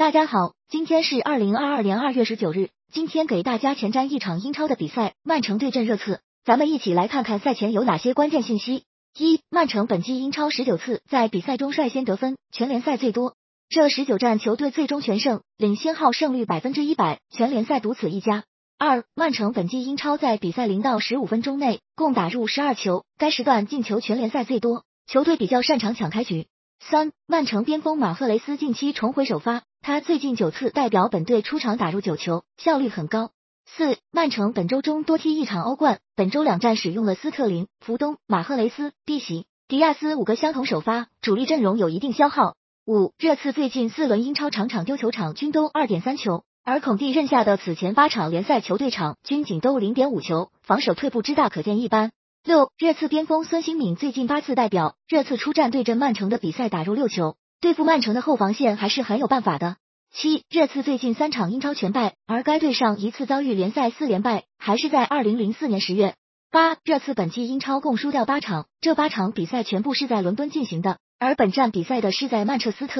大家好，今天是二零二二年二月十九日。今天给大家前瞻一场英超的比赛，曼城对阵热刺。咱们一起来看看赛前有哪些关键信息。一、曼城本季英超十九次在比赛中率先得分，全联赛最多。这十九战球队最终全胜，领先号胜率百分之一百，全联赛独此一家。二、曼城本季英超在比赛零到十五分钟内共打入十二球，该时段进球全联赛最多，球队比较擅长抢开局。三、曼城边锋马赫雷斯近期重回首发。他最近九次代表本队出场打入九球，效率很高。四，曼城本周中多踢一场欧冠，本周两战使用了斯特林、福东、马赫雷斯、碧玺、迪亚斯五个相同首发，主力阵容有一定消耗。五，热刺最近四轮英超场场丢球场均都二点三球，而孔蒂任下的此前八场联赛球队场均仅都零点五球，防守退步之大可见一斑。六，热刺边锋孙兴敏最近八次代表热刺出战对阵曼城的比赛打入六球。对付曼城的后防线还是很有办法的。七，热刺最近三场英超全败，而该队上一次遭遇联赛四连败，还是在二零零四年十月。八，热刺本季英超共输掉八场，这八场比赛全部是在伦敦进行的，而本站比赛的是在曼彻斯特。